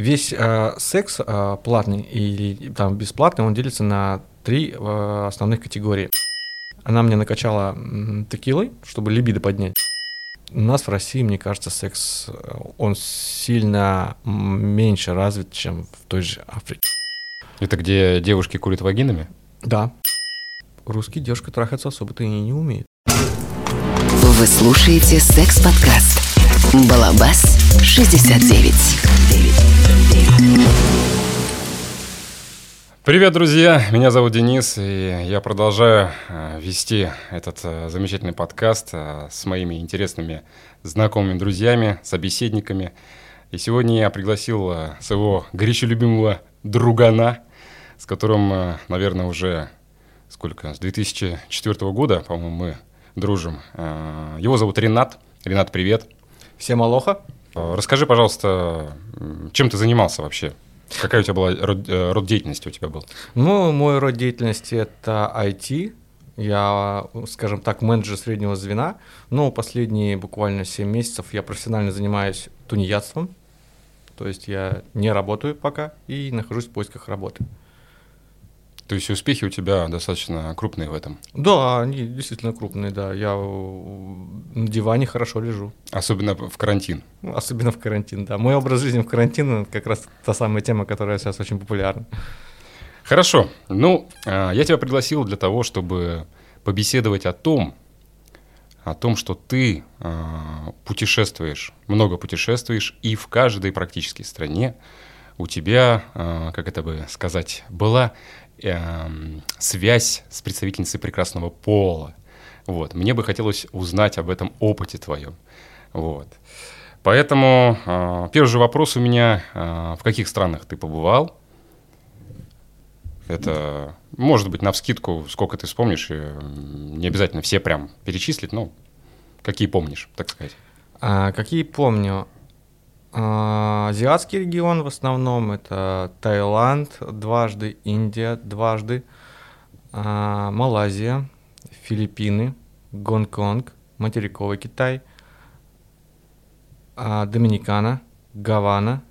Весь э, секс э, платный или там бесплатный, он делится на три э, основных категории. Она мне накачала текилой, чтобы либидо поднять. У нас в России, мне кажется, секс, э, он сильно меньше развит, чем в той же Африке. Это где девушки курят вагинами? Да. Русский девушка трахаться особо-то и не умеет. Вы слушаете секс-подкаст «Балабас 69». Привет, друзья! Меня зовут Денис, и я продолжаю э, вести этот э, замечательный подкаст э, с моими интересными знакомыми друзьями, собеседниками. И сегодня я пригласил своего горячо любимого другана, с которым, наверное, уже сколько, с 2004 года, по-моему, мы дружим. Его зовут Ренат. Ренат, привет. Всем алоха. Э, Расскажи, пожалуйста, чем ты занимался вообще? Какая у тебя была род, э, род деятельности у тебя был? Ну, мой род деятельности это IT. Я, скажем так, менеджер среднего звена. Но последние буквально 7 месяцев я профессионально занимаюсь тунеядством. То есть я не работаю пока и нахожусь в поисках работы. То есть успехи у тебя достаточно крупные в этом. Да, они действительно крупные, да. Я на диване хорошо лежу. Особенно в карантин. Ну, Особенно в карантин, да. Мой образ жизни в карантин – как раз та самая тема, которая сейчас очень популярна. Хорошо. Ну, э, я тебя пригласил для того, чтобы побеседовать о том, о том, что ты э, путешествуешь, много путешествуешь, и в каждой практически стране у тебя, э, как это бы сказать, была эм, связь с представительницей прекрасного пола. Вот. Мне бы хотелось узнать об этом опыте твоем. Вот. Поэтому э, первый же вопрос у меня, э, в каких странах ты побывал? Это может быть на вскидку, сколько ты вспомнишь, не обязательно все прям перечислить, но какие помнишь, так сказать. А, какие помню? А, азиатский регион в основном это Таиланд дважды, Индия дважды, а, Малайзия, Филиппины, Гонконг, материковый Китай, а, Доминикана, Гавана,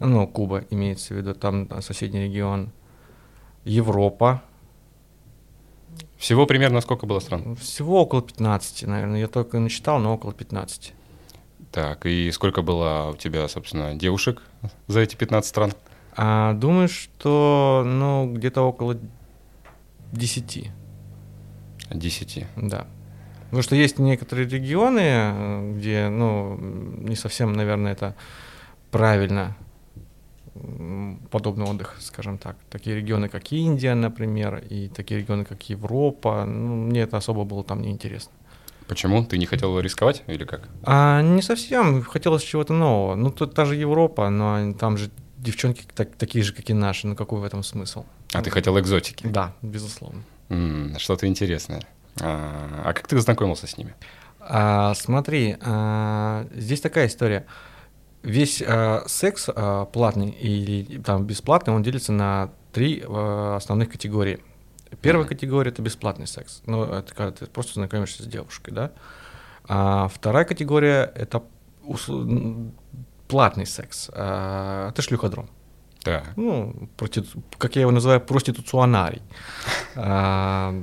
ну, Куба имеется в виду, там соседний регион, Европа, Всего примерно сколько было стран? всего около 15, наверное, я только насчитал, но около 15. Так, и сколько было у тебя, собственно, девушек за эти 15 стран? А, думаю, что, ну, где-то около 10, 10. да. Потому что есть некоторые регионы, где, ну, не совсем, наверное, это правильно подобный отдых, скажем так. Такие регионы, как Индия, например, и такие регионы, как Европа, ну, мне это особо было там неинтересно. Почему? Ты не хотел рисковать или как? А не совсем, хотелось чего-то нового. Ну, тут та же Европа, но там же девчонки так- такие же, как и наши, ну какой в этом смысл? А ты хотел экзотики? Да, безусловно. М, Что-то интересное. А, а как ты познакомился с ними? А, смотри, а, здесь такая история. Весь а, секс а, платный или там бесплатный, он делится на три а, основных категории. Первая Мгм. категория это бесплатный секс. Ну, это когда ты просто знакомишься с девушкой, да. А вторая категория это ус- м, платный секс. А, это шлюходром. Так. Ну, проститу- как я его называю, проституционарий. А,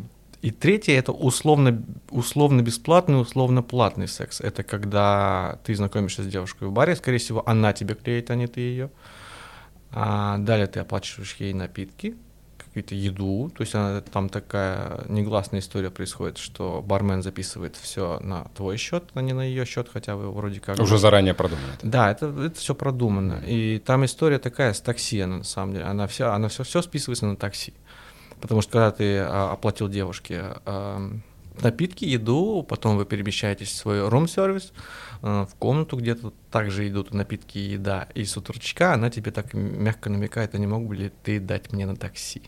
И третье это условно, условно бесплатный, условно платный секс. Это когда ты знакомишься с девушкой в баре, скорее всего, она тебе клеит, а не ты ее. А далее ты оплачиваешь ей напитки, какую-то еду. То есть она, там такая негласная история происходит, что бармен записывает все на твой счет, а не на ее счет, хотя вы вроде как... Уже заранее продумано. Да, это, это все продумано. И там история такая с такси, она на самом деле. Она все, она все, все списывается на такси. Потому что когда ты а, оплатил девушке а, напитки, еду, потом вы перемещаетесь в свой рум-сервис, а, в комнату, где тут также идут напитки и еда. И с она тебе так мягко намекает, а не мог бы ли ты дать мне на такси?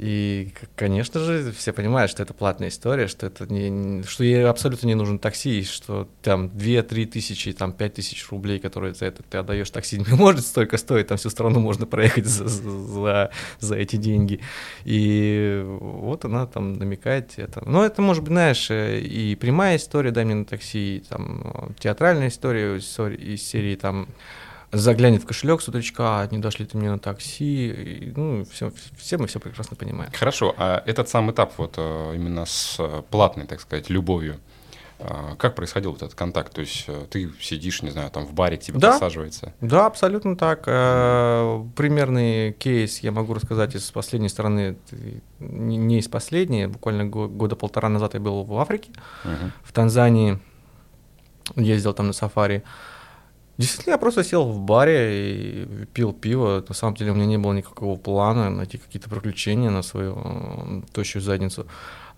И, конечно же, все понимают, что это платная история, что это не, что ей абсолютно не нужен такси, что там 2-3 тысячи, там 5 тысяч рублей, которые за это ты отдаешь такси, не может столько стоить, там всю страну можно проехать за, за, за эти деньги. И вот она там намекает это. Но это может быть, знаешь, э, и прямая история, дай мне на такси, и там э, театральная история из серии там заглянет в кошелек с утречка, не дашь ли ты мне на такси, и, ну, все, все мы все прекрасно понимаем. Хорошо, а этот сам этап вот э, именно с э, платной, так сказать, любовью, э, как происходил вот этот контакт? То есть ты сидишь, не знаю, там в баре тебе Да. подсаживается? Да, абсолютно так. Примерный кейс я могу рассказать из последней стороны, не не из последней, буквально го- года полтора назад я был в Африке, Мгм. в Танзании, ездил там на сафари. Действительно, я просто сел в баре и пил пиво. На самом деле у меня не было никакого плана найти какие-то приключения на свою тощую задницу.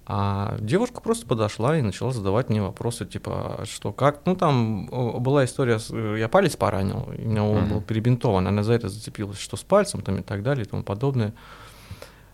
А девушка просто подошла и начала задавать мне вопросы, типа, «А что, как. Ну, там была история, э, я палец поранил, и у меня он был перебинтован, она за это зацепилась, что с пальцем там и так далее и тому подобное.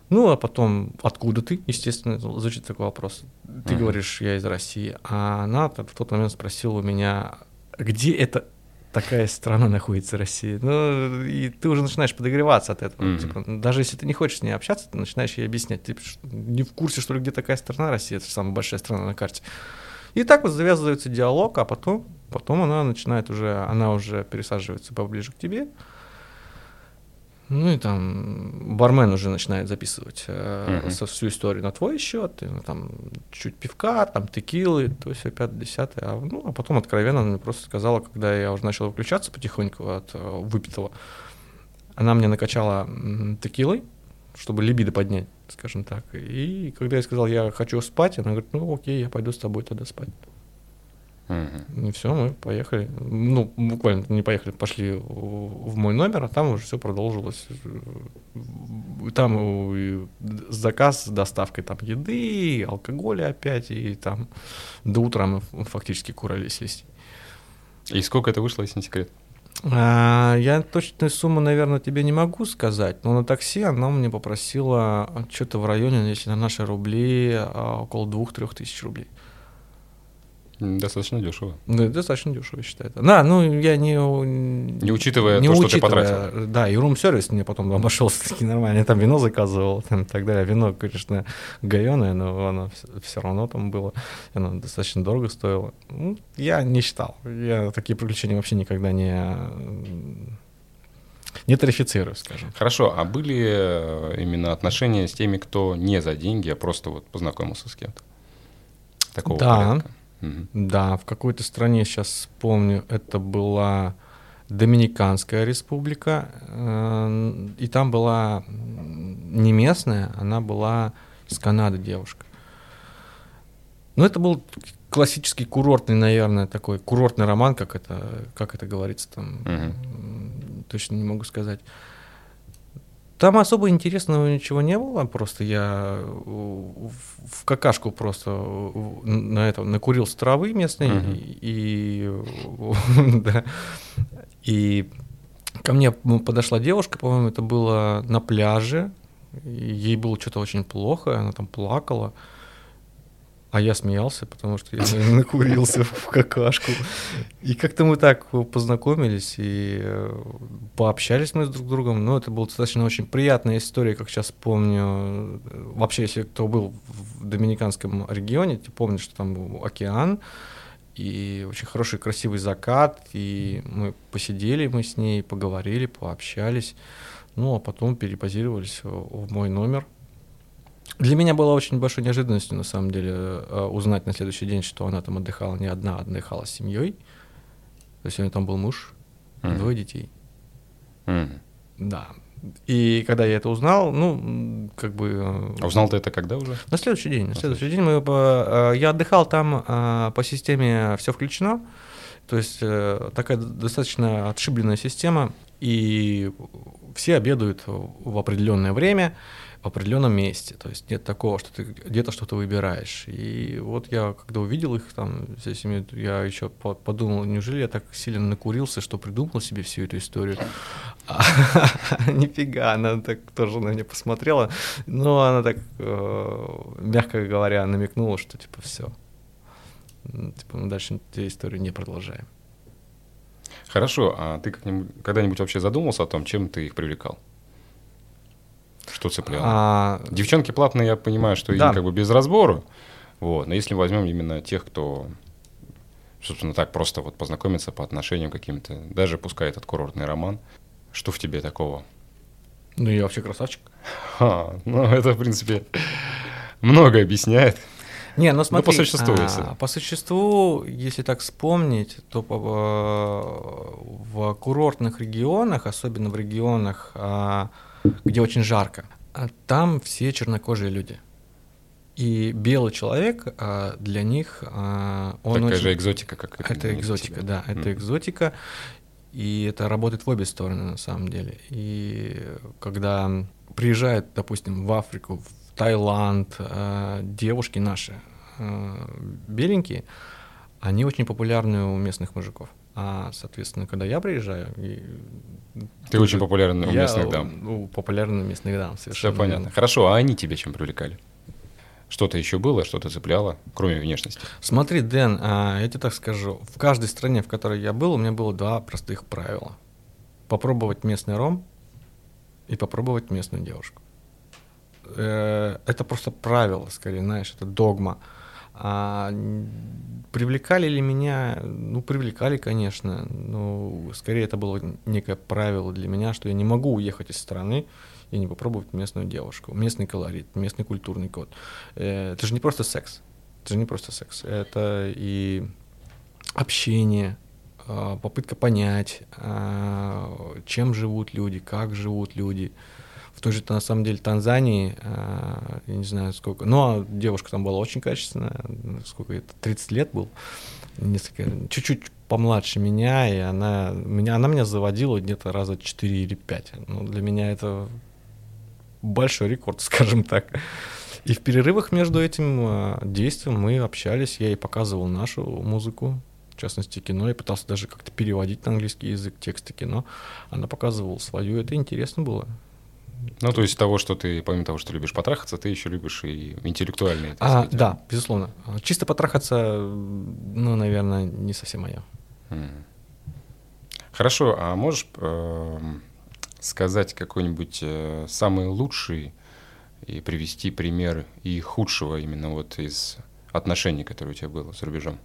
Ну, а потом, откуда ты, естественно, звучит такой вопрос. Ты Мгм. говоришь, я из России. А она в тот момент спросила у меня, где это такая страна находится, Россия? Ну, и ты уже начинаешь подогреваться от этого. Мгм. Типа, даже если ты не хочешь с ней общаться, ты начинаешь ей объяснять. Ты ш- не в курсе, что ли, где такая страна, Россия, это же самая большая страна на карте. И так вот завязывается диалог, а потом, потом она начинает уже, она уже пересаживается поближе к тебе. Ну и там бармен уже начинает записывать э, Мгм. со- всю историю на твой счет, и, ну, там чуть пивка, там текилы, то все пятое, десятое. А, ну, а потом откровенно она мне просто сказала, когда я уже начал выключаться потихоньку от э, выпитого, она мне накачала текилой, чтобы либидо поднять, скажем так. И когда я сказал, я хочу спать, она говорит, ну окей, я пойду с тобой тогда спать. Мгм. И все, мы поехали. Ну, буквально не поехали, пошли в мой номер, а там уже все продолжилось. Там заказ с доставкой там еды, алкоголя опять, и там до утра мы фактически курались весь. И сколько это вышло, если не секрет? А, я точную сумму, наверное, тебе не могу сказать, но на такси она мне попросила что-то в районе, если на наши рубли, а, около двух-трех тысяч рублей. Достаточно дешево. Ну, это достаточно дешево, я считаю. Да, ну, я не... Не учитывая то, что ты потратил. Да, и рум-сервис мне потом обошелся таки нормально. Я там вино заказывал там, и так далее. Вино, конечно, гаеное, но оно все равно там было. Оно достаточно дорого стоило. Ну, я не считал. Я такие приключения вообще никогда не... Не тарифицирую, скажем. Хорошо, а были э, именно отношения с теми, кто не за деньги, а просто вот познакомился с кем-то? Такого Да. порядка? Да, в какой-то стране, сейчас вспомню, это была Доминиканская республика, э, и там была не местная, она была из Канады девушка. Ну, это был классический курортный, наверное, такой курортный роман, как это, как это говорится там, м, точно не могу сказать. Там особо интересного ничего не было, просто я э, в какашку просто э, на это накурился травы местной Мгм. и да. и ко мне подошла девушка, по-моему, это было на пляже, и ей было что-то очень плохо, она там плакала. А я смеялся, потому что я накурился в какашку. И как-то мы так познакомились и э, пообщались мы с друг другом. Но это была достаточно очень приятная история, как сейчас помню. Вообще, если кто был в Доминиканском регионе, ты помнишь, что там был океан, и очень хороший красивый закат, и мы посидели мы с ней, поговорили, пообщались. Ну, а потом перепозировались в в мой номер. Для меня было очень большой неожиданностью, на самом деле, э, узнать на следующий день, что она там отдыхала не одна, а отдыхала с семьей. То есть у нее там был муж Мгм. двое детей. Мгм. Да. И когда я это узнал, ну, как бы... э, А узнал ты это когда уже? На следующий день. На следующий день мы, э, я отдыхал там по системе все включено. То есть такая достаточно отшибленная система, и все обедают в определенное время, в определенном месте. То есть нет такого, что ты где-то что-то выбираешь. И вот я, когда увидел их там, всей семьей, я еще по- подумал, неужели я так сильно накурился, что придумал себе всю эту историю. А, Нифига, она так тоже на меня посмотрела. Но она так, э, мягко говоря, намекнула, что типа все. Типа мы дальше эту историю не продолжаем. Хорошо, а ты когда-нибудь вообще задумался о том, чем ты их привлекал? Что цепляло? А, Девчонки платные, я понимаю, что Да. им как бы без разбору. Вот. Но если возьмем именно тех, кто собственно, так просто вот познакомиться по отношениям каким-то, даже пускай этот курортный роман. Что в тебе такого? Ну, я вообще красавчик. А, ну, это, в принципе, много объясняет. Не, ну смотри, по существу, а, если. по существу, если так вспомнить, то по- в курортных регионах, особенно в регионах, а, где очень жарко, а, там все чернокожие люди. И белый человек а, для них а, он Такая очень- же экзотика, как это для экзотика, да, это Мгм. экзотика, и это работает в обе стороны на самом деле. И когда приезжают, допустим, в Африку, в Таиланд, э, девушки наши э, беленькие, они очень популярны у местных мужиков. А, соответственно, когда я приезжаю, и Ты очень популярен у я, местных дам. Ну, популярен у местных дам, Все совершенно понятно. верно. Хорошо, а они тебя чем привлекали? Что-то еще было, что-то цепляло, кроме внешности? Смотри, Дэн, а, я тебе так скажу. В каждой стране, в которой я был, у меня было два простых правила. Попробовать местный ром и попробовать местную девушку. Э, Это просто правило, скорее, знаешь, это догма. А привлекали ли меня? Ну, привлекали, конечно. Но скорее это было некое правило для меня, что я не могу уехать из страны и не попробовать местную девушку. Местный колорит, местный культурный код. Э, Это же не просто секс. Это же не просто секс. Это и общение, а, попытка понять, а, чем живут люди, как живут люди. В той же, на самом деле, Танзании, а, я не знаю сколько, но девушка там была очень качественная, сколько это, 30 лет был, несколько, чуть-чуть помладше меня, и она меня, она меня заводила где-то раза 4 или 5. Ну, для меня это большой рекорд, скажем так. И в перерывах между этим а, действием мы общались, я ей показывал нашу музыку, в частности кино, я пытался даже как-то переводить на английский язык тексты кино. Она показывала свою, это интересно было. Ну, то есть того, что ты, помимо того, что любишь потрахаться, ты еще любишь и интеллектуальные. А, сказать. да, безусловно. Чисто потрахаться, ну, наверное, не совсем мое. Хорошо, а можешь эм, сказать какой-нибудь э, самый лучший и привести пример и худшего именно вот из отношений, которые у тебя было за рубежом?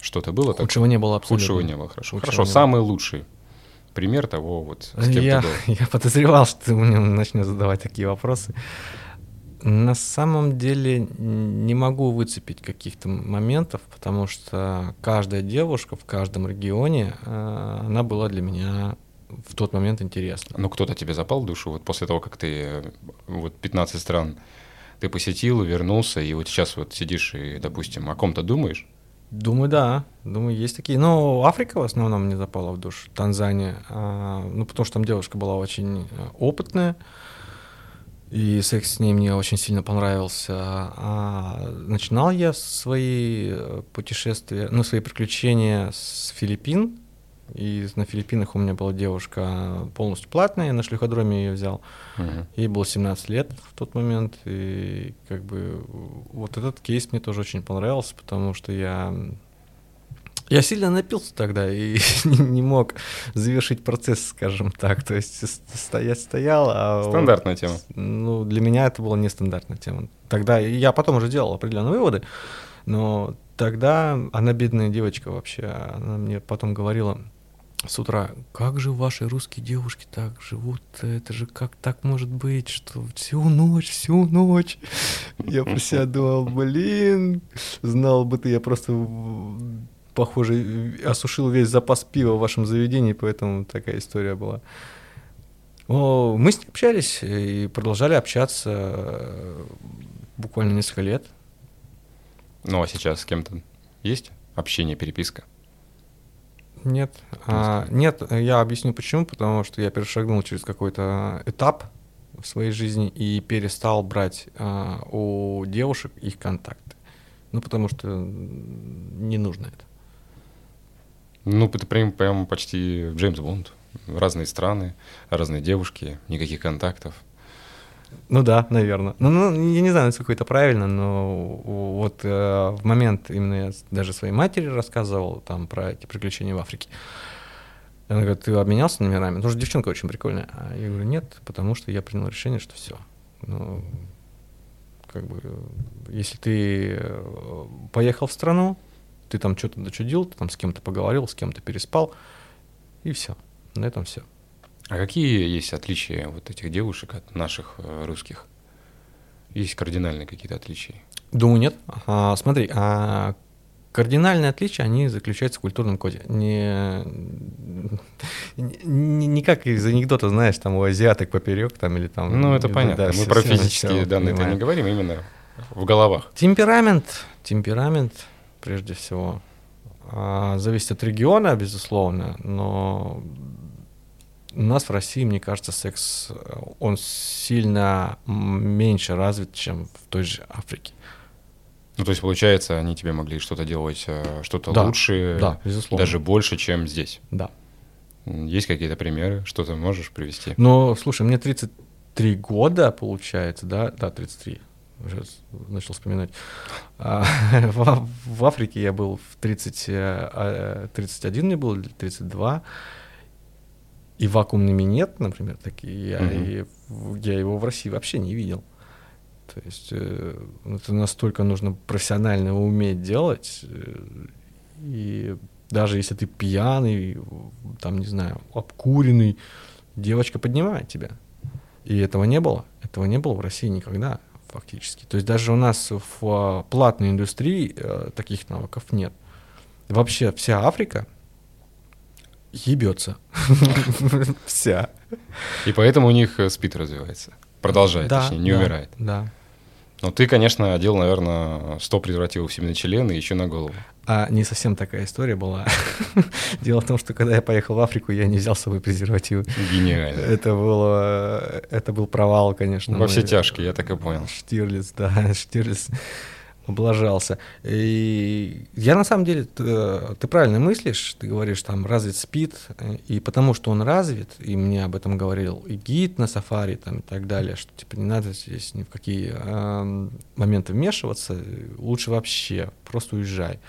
Что-то было такое? Худшего не было абсолютно. Худшего не было, хорошо. Худшего Хорошо, не было. самый лучший пример того, вот с кем я, ты был. я подозревал, что ты мне начнешь задавать такие вопросы. На самом деле не могу выцепить каких-то моментов, потому что каждая девушка в каждом регионе, э, она была для меня в тот момент интересна. Ну, кто-то тебе запал в душу, вот после того, как ты э, вот 15 стран ты посетил, вернулся, и вот сейчас вот сидишь и, допустим, о ком-то думаешь, Думаю, да. Думаю, есть такие. Но Африка в основном мне запала в душу. Танзания. А, ну, потому что там девушка была очень э, опытная. И секс с ней мне очень сильно понравился. А начинал я свои э, путешествия, ну, свои приключения с Филиппин. И на Филиппинах у меня была девушка полностью платная, я на шлюходроме ее взял. Мгм. Ей было 17 лет в тот момент, и как бы вот этот кейс мне тоже очень понравился, потому что я я сильно напился тогда и не мог завершить процесс, скажем так. То есть стоять стоял, а вот, Стандартная тема. ну для меня это была нестандартная тема. Тогда я потом уже делал определенные выводы, но тогда она бедная девочка вообще, она мне потом говорила с утра, как же ваши русские девушки так живут, это же как так может быть, что всю ночь, всю ночь. Я про себя думал, блин, знал бы ты, я просто, похоже, осушил весь запас пива в вашем заведении, поэтому такая история была. О, мы с ней общались и продолжали общаться э, буквально несколько лет. Ну, а сейчас с кем-то есть общение, переписка? Нет. А, нет, я объясню почему. Потому что я перешагнул через какой-то этап в своей жизни и перестал брать а, у девушек их контакты. Ну, потому что не нужно это. Ну, это прям, прям почти Джеймс Бонд. Разные страны, разные девушки, никаких контактов. Ну да, наверное. Ну, ну, я не знаю, насколько это правильно, но вот э, в момент именно я даже своей матери рассказывал там про эти приключения в Африке. Она говорит, ты обменялся номерами? Потому что девчонка очень прикольная. А я говорю, нет, потому что я принял решение, что все. Ну, как бы, если ты э, поехал в страну, ты там что-то дочудил, ты там с кем-то поговорил, с кем-то переспал, и все. На этом все. А какие есть отличия вот этих девушек от наших э, русских? Есть кардинальные какие-то отличия? Думаю, нет. А, смотри, а кардинальные отличия, они заключаются в культурном коде. Не, не, не как из анекдота, знаешь, там у азиаток поперек там или там... Ну, это понятно. Мы все- про физические данные-то не говорим, именно в головах. Темперамент, темперамент, прежде всего, а, зависит от региона, безусловно, но у нас в России, мне кажется, секс, э, он сильно меньше развит, чем в той же Африке. Ну, то есть, получается, они тебе могли что-то делать, э, что-то Да, лучше, да, безусловно. даже больше, чем здесь. Да. Есть какие-то примеры? Что-то можешь привести? Но, слушай, мне 33 года, получается, да? Да, 33. Уже начал вспоминать. А, в, Африке я был в 30, э, а, 31 мне было, или 32. И вакуумный минет, например, такие, я, и в- я его в России вообще не видел. То есть э, это настолько нужно профессионально уметь делать. э, И даже если ты пьяный, там, не знаю, обкуренный, девочка поднимает тебя. И этого не было. Этого не было в России никогда, фактически. То есть даже у нас в платной индустрии э, таких навыков нет. Вообще вся Африка ебется. Вся. И поэтому у них э, спид развивается. Продолжает, Да, точнее, не да, умирает. Да. Но ты, конечно, одел, наверное, 100 презервативов себе на член и еще на голову. А не совсем такая история была. Дело в том, что когда я поехал в Африку, я не взял с собой презервативы. Гениально. Это было, это был провал, конечно. Во все тяжкие, я так и понял. Штирлиц, да, Штирлиц облажался. И я на самом деле, т- ты правильно мыслишь, ты говоришь, там развит спид, э, и потому что он развит, и мне об этом говорил и гид на сафари там, и так далее, что типа не надо здесь ни в какие эм, моменты вмешиваться, э, лучше вообще просто уезжай.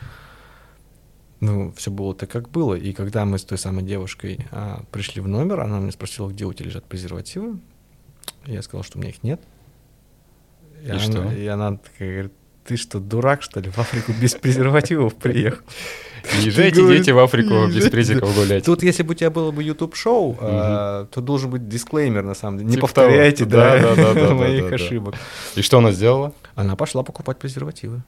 Ну, все было так, как было. И когда мы с той самой девушкой а, пришли в номер, она меня спросила, где у тебя лежат презервативы. Я сказал, что у меня их нет. И она, что? И она такая говорит, ты что, дурак, что ли, в Африку без презервативов приехал? Не езжайте, дети, в Африку не без презиков гулять. Тут, если бы у тебя было бы YouTube-шоу, а, то должен быть дисклеймер, на самом деле. Не Типа повторяйте, да, моих ошибок. И что она сделала? Она пошла покупать презервативы.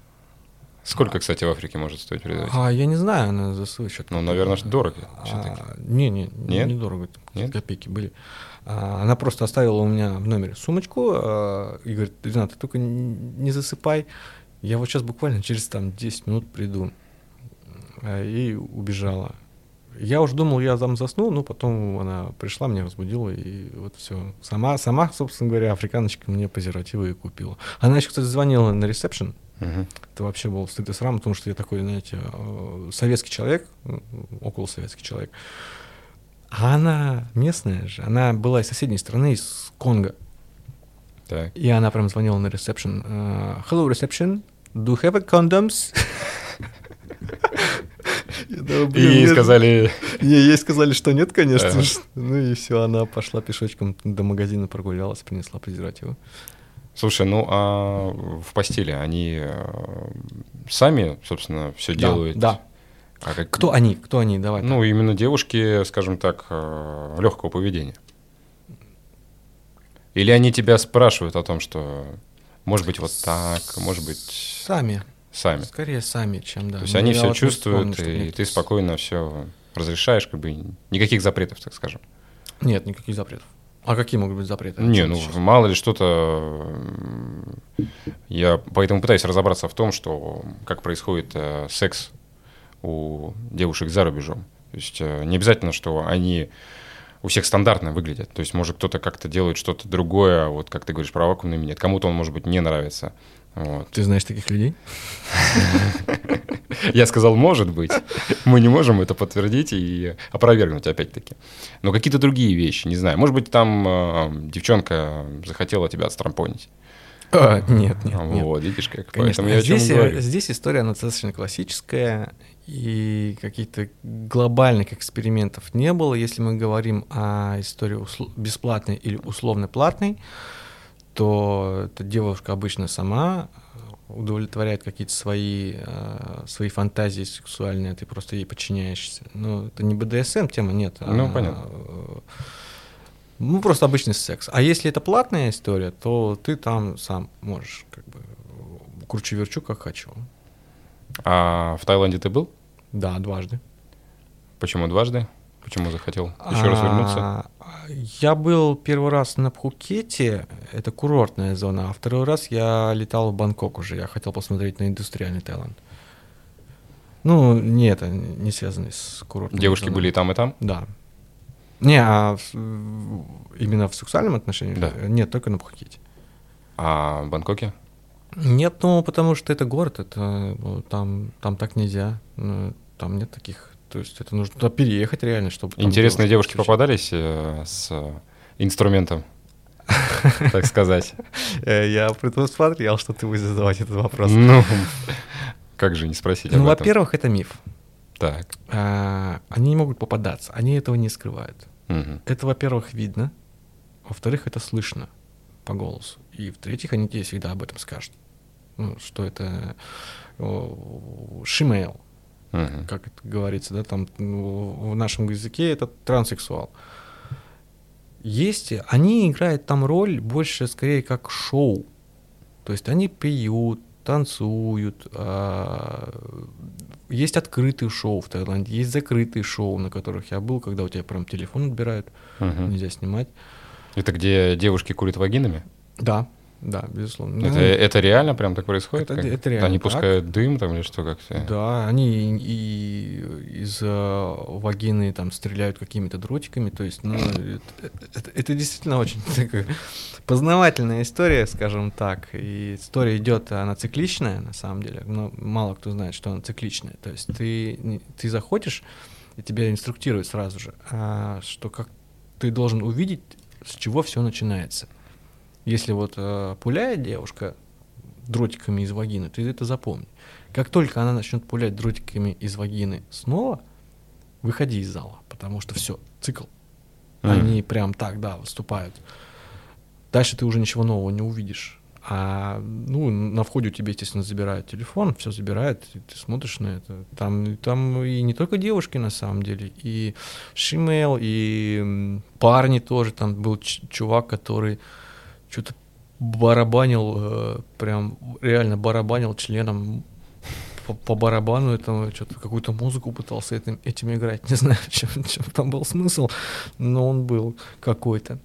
Сколько, кстати, в Африке может стоить презерватив? А, я не знаю, она за свой счет. Ну, наверное, ж дорого. А, Не, не, Нет? недорого. Нет? Копейки были. А, Она просто оставила у меня в номере сумочку и говорит, Ренат, ты только не засыпай. Я вот сейчас буквально через там 10 минут приду. А, И убежала. Я уже думал, я там засну, но потом она пришла, меня разбудила, и вот все. Сама, сама, собственно говоря, африканочка мне презервативы и купила. Она еще, кстати, звонила на ресепшн, Мгм. это вообще был стыд и срам, потому что я такой, знаете, э, советский человек, м, около советский человек. А она местная же, она была из соседней страны, из Конго. Так. И она прям звонила на ресепшн. э, Hello, reception. Do you have a condoms? И ей нет. сказали, Не, ей сказали, что нет, конечно. Ага. Ну и все, она пошла пешочком до магазина, прогулялась, принесла презервативы. слушай, ну а в постели они э, сами, собственно, все Да, делают? да. А как- Кто они? Кто они? Давай. Ну, именно девушки, скажем так, легкого поведения. Или они тебя спрашивают о том, что может быть вот так, может быть Сами. сами. Скорее сами, чем да. То есть Ну, они все вот чувствуют, вспомню, и мне ты спокойно все разрешаешь, как бы никаких запретов, так скажем. Нет, никаких запретов. А какие могут быть запреты? Не, ну сейчас? мало ли что-то. Я поэтому пытаюсь разобраться в том, что как происходит э, секс у девушек за рубежом. То есть э, не обязательно, что они у всех стандартно выглядят. То есть, может, кто-то как-то делает что-то другое, а вот как ты говоришь про вакуумный минет. Кому-то он, может быть, не нравится. Вот. Ты знаешь таких людей? Я сказал, может быть. Мы не можем это подтвердить и опровергнуть, опять-таки. Но какие-то другие вещи, не знаю. Может быть, там э, девчонка захотела тебя отстрампонить. А, нет, нет, нет. Вот, видишь как. Конечно, Поэтому я о чем здесь, э, говорю. здесь история она достаточно классическая, и каких-то глобальных экспериментов не было. Если мы говорим о истории бесплатной или условно платной, то эта девушка обычно сама удовлетворяет какие-то свои, э, свои фантазии сексуальные, а ты просто ей подчиняешься. Ну, это не БДСМ тема, нет. Ну, а, понятно. э, Ну, просто обычный секс. А если это платная история, то ты там сам можешь как бы кручу-верчу, как хочу. А в Таиланде ты был? Да, дважды. Почему дважды? Почему захотел еще раз вернуться? А, Я был первый раз на Пхукете, это курортная зона, а второй раз я летал в Бангкок уже, я хотел посмотреть на индустриальный Таиланд. Ну, не это, не связанный с курортом. Девушки были и там, и там? Да. Не, а в- именно в сексуальном отношении? Да. Нет, только на Пхукете. А в Бангкоке? Нет, ну, потому что это город, это ну, там, там так нельзя, ну, там нет таких, то есть это нужно туда переехать реально, чтобы... Интересные девушки встречать. попадались э, с э, инструментом, так сказать. Э, Я предусмотрел, что ты будешь задавать этот вопрос. Ну, как же не спросить Ну, об этом? во-первых, это миф. Так. А, Они не могут попадаться, они этого не скрывают. Это, во-первых, видно. Во-вторых, это слышно по голосу. И в-третьих, они тебе всегда об этом скажут. Ну, что это шимейл, Мгм. как это говорится, да, там ну, в нашем языке это транссексуал. Есть, они играют там роль больше скорее как шоу. То есть они пьют, танцуют. а, Есть открытые шоу в Таиланде, есть закрытые шоу, на которых я был, когда у тебя прям телефон отбирают, Мгм. нельзя снимать. Это где девушки курят вагинами? Да, да, безусловно. Это, Ну, это реально прям так происходит? это- Как? это реально Они так. пускают дым там или что как? Да, они и из э, вагины там стреляют какими-то дротиками, то есть, ну, это, это- это действительно очень такая познавательная история, скажем так. И история идет, она цикличная, на самом деле, но мало кто знает, что она цикличная. То есть ты, ты заходишь, и тебя инструктируют сразу же, а, что как ты должен увидеть, с чего все начинается. Если вот э, пуляет девушка дротиками из вагины, ты это запомни. Как только она начнет пулять дротиками из вагины снова, выходи из зала, потому что все, цикл. Мгм. Они прям так, да, выступают. Дальше ты уже ничего нового не увидишь. А ну, на входе у тебя, естественно, забирают телефон, все забирают, и ты смотришь на это. Там, там и не только девушки, на самом деле, и шимейл, и парни тоже. Там был чувак, который что-то барабанил, э, прям реально барабанил членом по, барабану этому, что-то какую-то музыку пытался этим, этим играть. Не знаю, чем, чем там был смысл, но он был какой-то.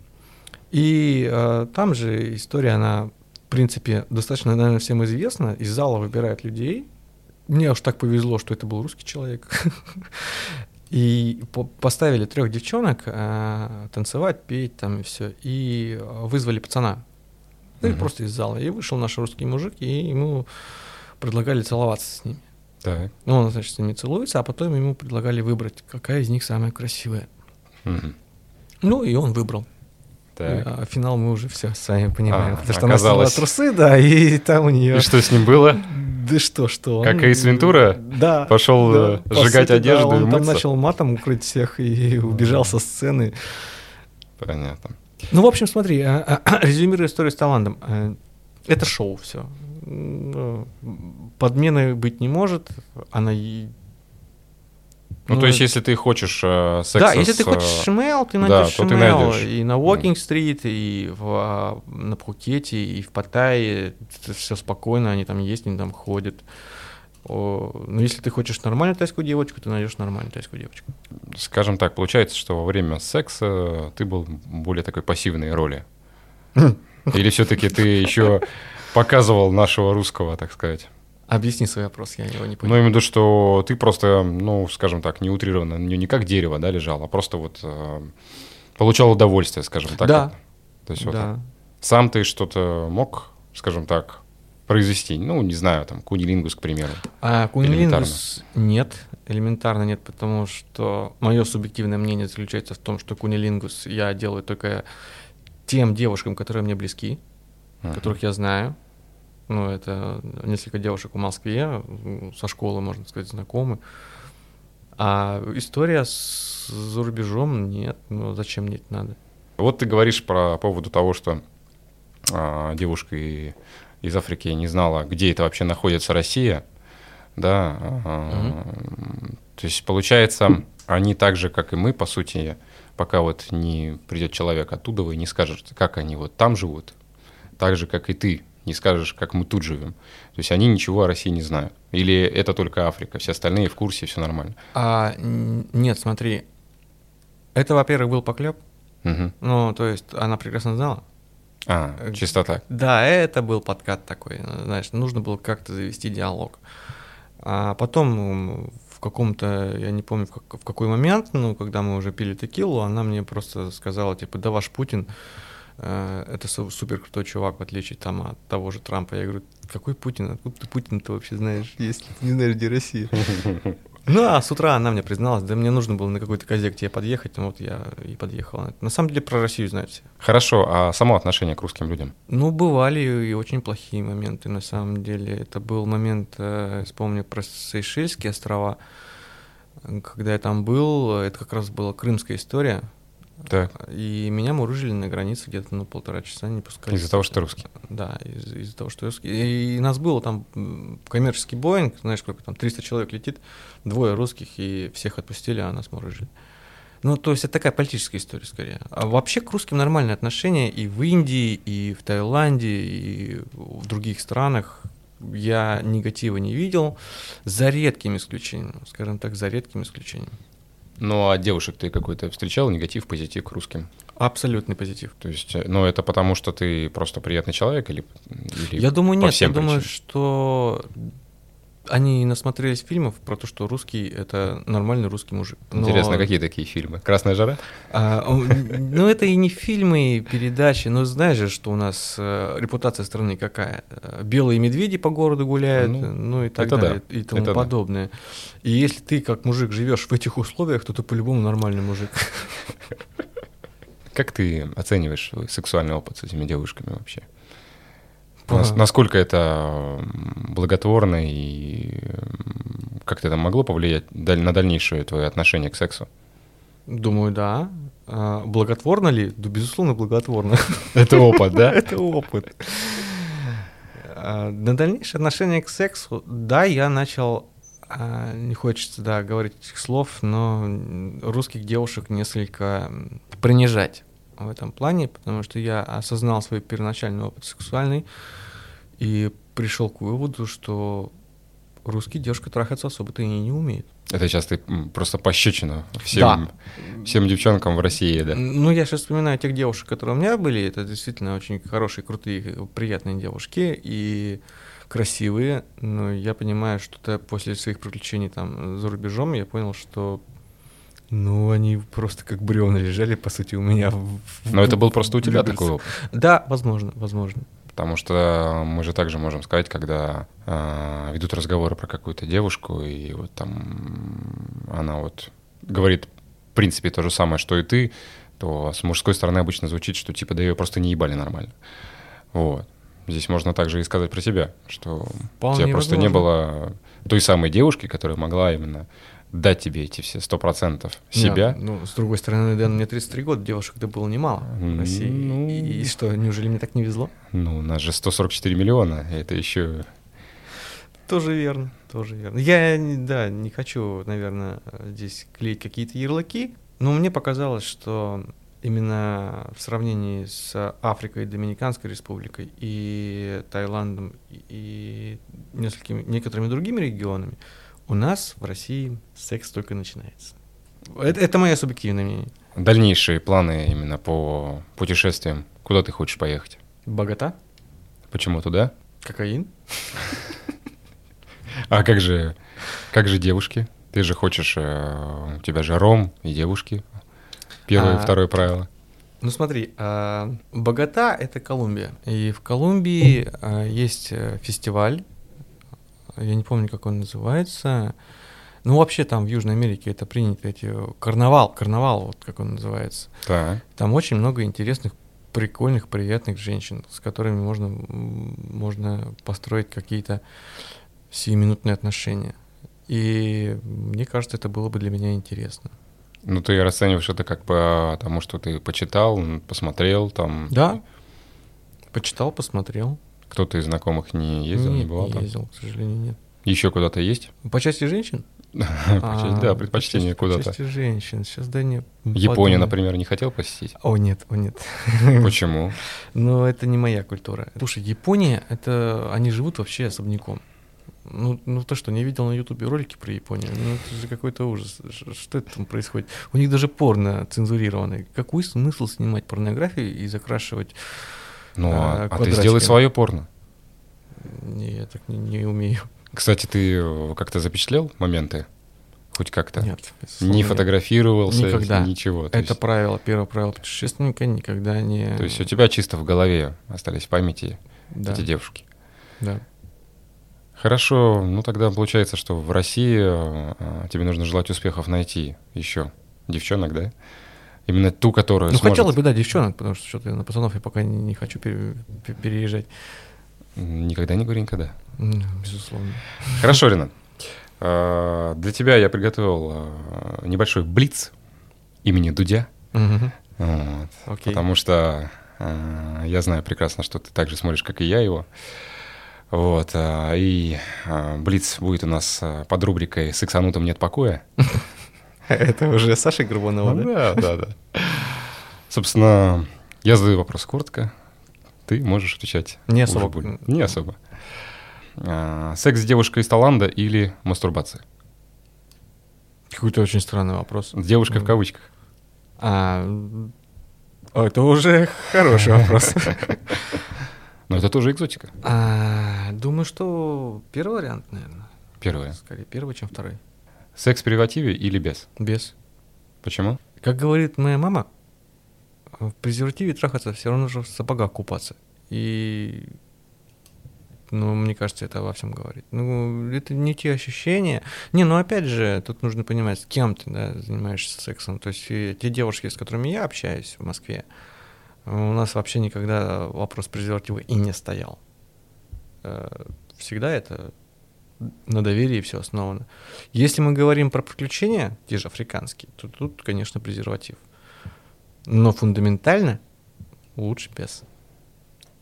И э, там же история, она, принципе, достаточно, наверное, всем известна. Из зала выбирают людей. Мне уж так повезло, что это был русский человек. И по- поставили трех девчонок э, танцевать, петь там и все. И э, вызвали пацана. Ну, и просто из зала. И вышел наш русский мужик, и ему предлагали целоваться с ними. Так. Ну, он, значит, с ними целуется, а потом ему предлагали выбрать, какая из них самая красивая. Мгм. Ну, и он выбрал. Так. А финал мы уже все сами понимаем. А, потому что она сняла оказалось. трусы, да, и там у нее... И что с ним было? Да что, что? он- Как Эйс Вентура? Да. Пошел, да. э, По сжигать сути, одежду да, и он там мыться? начал матом укрыть всех и убежал со сцены. Понятно. Ну, в общем, смотри, а, а, резюмируя историю с Таландом. э, Это шоу все. Подмены быть не может. Она и... Ну, то есть, если ты хочешь э, секса Да, если ты с, хочешь э, шмел, ты да, найдешь ты шмел. найдешь. И на Уокинг-стрит, и в, а, на Пхукете, и в Паттайе. Все спокойно, они там есть, они там ходят. О, Но если ты хочешь нормальную тайскую девочку, ты найдешь нормальную тайскую девочку. скажем так, получается, что во время секса ты был более такой пассивной роли. Или все-таки ты еще показывал нашего русского, так сказать? Объясни свой вопрос, я его не Ну, понял. имею в виду, что ты просто, ну, скажем так, не утрированно, не, как дерево, да, лежал, а просто вот э, получал удовольствие, скажем так. Да. То есть вот да. сам ты что-то мог, скажем так, произвести? Ну, не знаю, там, кунилингус, к примеру. А кунилингус нет, элементарно нет, потому что мое субъективное мнение заключается в том, что кунилингус я делаю только тем девушкам, которые мне близки, Мгм. которых я знаю. Ну, это несколько девушек в Москве, со школы, можно сказать, знакомы. А история с за рубежом нет, ну зачем мне это надо? Вот ты говоришь про поводу того, что а, девушка и из Африки не знала, где это вообще находится Россия, да, а, то есть получается, они так же, как и мы, по сути, пока вот не придет человек оттуда и не скажет, как они вот там живут, так же, как и ты, не скажешь, как мы тут живем. То есть они ничего о России не знают. Или это только Африка, все остальные в курсе, все нормально. А, нет, смотри, это, во-первых, был поклеп. Мгм. Ну, то есть она прекрасно знала. А, Э, чисто так. Да, это был подкат такой, э, знаешь, нужно было как-то завести диалог. А потом м, в каком-то, я не помню в, как- в какой момент, ну, когда мы уже пили текилу, она мне просто сказала, типа, да ваш Путин, это су- супер крутой чувак, в отличие там от того же Трампа. Я говорю, какой Путин? Откуда ты Путин-то вообще знаешь, если ты не знаешь, где Россия? Ну, а с утра она мне призналась, да мне нужно было на какой-то козе к тебе подъехать, ну, вот я и подъехал. На самом деле про Россию знают все. Хорошо, а само отношение к русским людям? Ну, бывали и очень плохие моменты, на самом деле. Это был момент, э, вспомню про Сейшельские острова, э, когда я там был, это как раз была крымская история, Так. и меня мурыжили на границе где-то ну, полтора часа, не пускали. Из-за того, что ты русский. Да, из- из-за того, что я русский. И нас было там коммерческий Боинг, знаешь, сколько там, 300 человек летит, двое русских, и всех отпустили, а нас мурыжили. Ну, то есть это такая политическая история скорее. А вообще к русским нормальные отношения и в Индии, и в Таиланде, и в других странах. Я негатива не видел, за редким исключением, скажем так, за редким исключением. Ну, а девушек ты какой-то встречал, негатив, позитив к русским? Абсолютный позитив. То есть, э, ну, это потому, что ты просто приятный человек или, или Я думаю, нет. Я всем думаю, причинам? что они насмотрелись фильмов про то, что русский это нормальный русский мужик. Но- Интересно, какие такие фильмы? «Красная жара»? А, ну, это и не фильмы, и передачи. Но знаешь же, что у нас э, репутация страны какая? Э, Белые медведи по городу гуляют, Ну, ну, и так это да, далее, и тому это да. подобное. И если ты как мужик живешь в этих условиях, то ты по-любому нормальный мужик. Как ты оцениваешь свой сексуальный опыт с этими девушками вообще? Нас- Насколько это благотворно и как-то это могло повлиять на дальнейшее твое отношение к сексу? Думаю, да. А, Благотворно ли? Да, безусловно, благотворно. Это опыт, да? Это опыт. А, На дальнейшее отношение к сексу, да, я начал, а, не хочется, да, говорить этих слов, но русских девушек несколько принижать в этом плане, потому что я осознал свой первоначальный опыт сексуальный и пришел к выводу, что русские девушки трахаться особо-то и не умеют. Это сейчас ты просто пощечина всем, всем девчонкам в России, да? Ну, я сейчас вспоминаю тех девушек, которые у меня были. Это действительно очень хорошие, крутые, приятные девушки и красивые. Но я понимаю, что -то после своих приключений там за рубежом я понял, что ну, они просто как бревна лежали, по сути, у меня. в- Но это был просто у тебя такой опыт. Да, возможно, возможно. Потому что мы же также можем сказать, когда а, ведут разговоры про какую-то девушку, и вот там она вот говорит, в принципе, то же самое, что и ты, то с мужской стороны обычно звучит, что типа, да ее просто не ебали нормально. Вот. Здесь можно также и сказать про себя, что у тебя просто не возможно. было той самой девушки, которая могла именно дать тебе эти все сто процентов себя. Нет, ну, с другой стороны, Дэн, мне 33 года, девушек-то было немало в России. Ну. И, и что, неужели мне так не везло? Ну, у нас же 144 миллиона, это еще Тоже верно, тоже верно. Я, да, не хочу, наверное, здесь клеить какие-то ярлыки, но мне показалось, что именно в сравнении с Африкой, Доминиканской республикой и Таиландом и несколькими, некоторыми другими регионами, у нас в России секс только начинается. Это, это мое субъективное мнение. дальнейшие планы именно по путешествиям. Куда ты хочешь поехать? Богата, Почему туда? кокаин. А как же, как же девушки? Ты же хочешь, э, у тебя же ром и девушки. Первое и А, второе правило. Ну смотри, а, Богота — это Колумбия. И в Колумбии а, есть э, фестиваль, я не помню, как он называется. Ну, вообще там в Южной Америке это принято, эти, карнавал, карнавал, вот как он называется. Так. Там очень много интересных, прикольных, приятных женщин, с которыми можно, можно построить какие-то сиюминутные отношения. И мне кажется, это было бы для меня интересно. Ну, ты расцениваешь это как по тому, что ты почитал, посмотрел, там... Да, почитал, посмотрел. Кто-то из знакомых не ездил, не нет, бывал не там? ездил, к сожалению, нет. Еще куда-то есть? По части женщин? Да, А, предпочтение куда-то. По части женщин. Сейчас да не Японию, например, не хотел посетить? О, нет, о, нет. Почему? Но это не моя культура. Слушай, Япония, это они живут вообще особняком. Ну, ну то, что не видел на Ютубе ролики про Японию, ну это же какой-то ужас. Что это там происходит? У них даже порно цензурированное. Какой смысл снимать порнографию и закрашивать? Ну, а, А, а ты сделай свое порно. Не, я так не, не умею. Кстати, ты э, как-то запечатлел моменты? Хоть как-то? Нет. Не фотографировался? Никогда. Ничего. То, Это есть, правило, первое правило путешественника никогда не... то есть у тебя чисто в голове остались в памяти да, эти девушки? да. Хорошо, ну тогда получается, что в России э, э, тебе нужно желать успехов найти еще девчонок, да? Именно ту, которая Ну, сможет... хотелось бы, да, девчонок, потому что что-то на пацанов я пока не, не хочу пере- пе- переезжать. Никогда не говори никогда. Безусловно. Хорошо, Ренат. Э, Для тебя я приготовил э, небольшой блиц имени Дудя. Мгм. Вот. Окей. Потому что э, я знаю прекрасно, что ты так же смотришь, как и я его. Вот. и Блиц будет у нас под рубрикой «Сексанутым нет покоя». Это уже Саша Горбунова, да? да, да, да. Собственно, я задаю вопрос коротко. Ты можешь отвечать. Не особо. Не особо. А, Секс с девушкой из Таиланда или мастурбация? Какой-то очень странный вопрос. С девушкой в кавычках. А, о, это уже хороший вопрос. Но это тоже экзотика. А, Думаю, что первый вариант, наверное. Первое. Скорее первый, чем второй. Секс в презервативе или без? Без. Почему? Как говорит моя мама, в презервативе трахаться все равно же в сапогах купаться. И, ну, мне кажется, это во всем говорит. Ну, это не те ощущения. Не, ну, опять же, тут нужно понимать, с кем ты да, занимаешься сексом. То есть и те девушки, с которыми я общаюсь в Москве, у нас вообще никогда вопрос презерватива и не стоял. Э, Всегда это на доверии все основано. Если мы говорим про приключения, те же африканские, то тут, конечно, презерватив. Но фундаментально лучше без.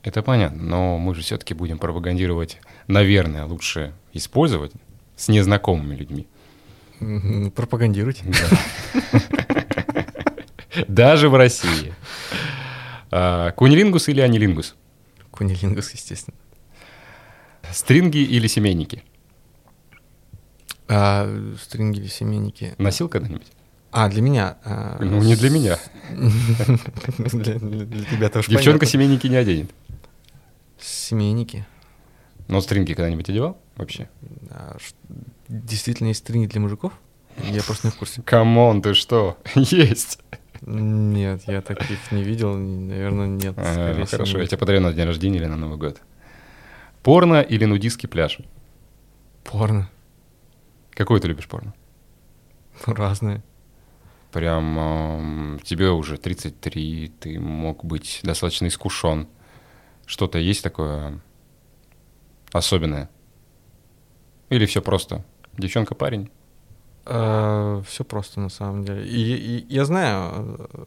Это понятно, но мы же все-таки будем пропагандировать, наверное, лучше использовать с незнакомыми людьми. Пропагандируйте. Даже в России. А, Кунилингус или анилингус? Кунилингус, естественно. Стринги или семейники? А стринги или семейники? Носил когда-нибудь? А, для меня. а, Ну, не для меня. Для для- для тебя тоже Девчонка понятно. семейники не оденет. Семейники. Но стринги когда-нибудь одевал вообще? А ш- Действительно есть стринги для мужиков? Я просто не в курсе. Come on, ты что? Есть. Нет, я таких не видел. Наверное, нет. А, ну, Хорошо, я тебе подарю на день рождения или на Новый год. Порно или нудистский пляж? Порно. Какой ты любишь порно? Ну, Разные. Прям эм, тебе уже 33, ты мог быть достаточно искушен. Что-то есть такое особенное? Или все просто? Девчонка-парень? все просто на самом деле. И, и я знаю э,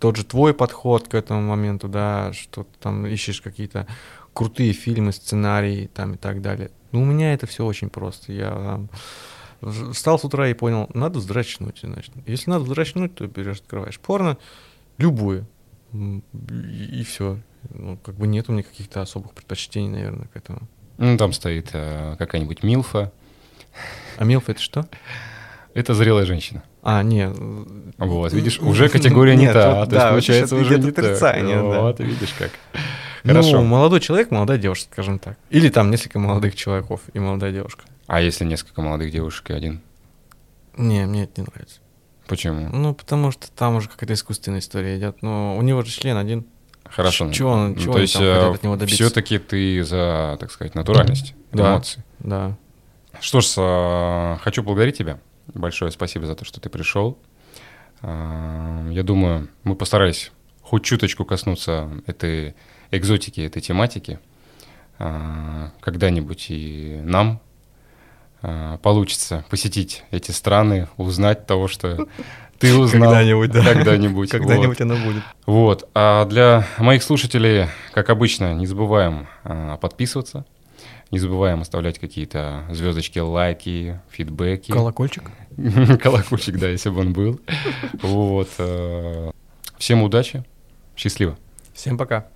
тот же твой подход к этому моменту, да, что ты там ищешь какие-то крутые фильмы, сценарии там и так далее. Но у меня это все очень просто. Я там, встал с утра и понял, надо вздрачнуть, значит. Если надо вздрачнуть, то берешь, открываешь порно, любую, М, и, все. Ну, как бы нет у меня каких-то особых предпочтений, наверное, к этому. Ну, там стоит э, какая-нибудь Милфа. А милф это что? Это зрелая женщина. А, не. Вот, видишь, уже категория не Нет, та. то есть, получается, уже не отрицание. Вот, видишь как. Ну, Хорошо. молодой человек, молодая девушка, скажем так. Или там несколько молодых человеков и молодая девушка. А если несколько молодых девушек и один? Не, мне это не нравится. Почему? Ну, потому что там уже какая-то искусственная история идет. Но у него же член один. Хорошо. чего он- Ну, чего То они есть там хотят от него добиться? все-таки ты за, так сказать, натуральность, Да. эмоции. Да. Что ж, а, хочу благодарить тебя. Большое спасибо за то, что ты пришел. А, Я думаю, мы постарались хоть чуточку коснуться этой экзотики, этой тематики. Когда-нибудь и нам получится посетить эти страны, узнать того, что Ты узнал. Когда-нибудь, да. Когда-нибудь. Когда-нибудь вот. оно будет. Вот. А для моих слушателей, как обычно, не забываем а, подписываться. Не забываем оставлять какие-то звездочки, лайки, фидбэки. Колокольчик. Колокольчик, да, если бы он был. Вот. э, Всем удачи. Счастливо. Всем пока.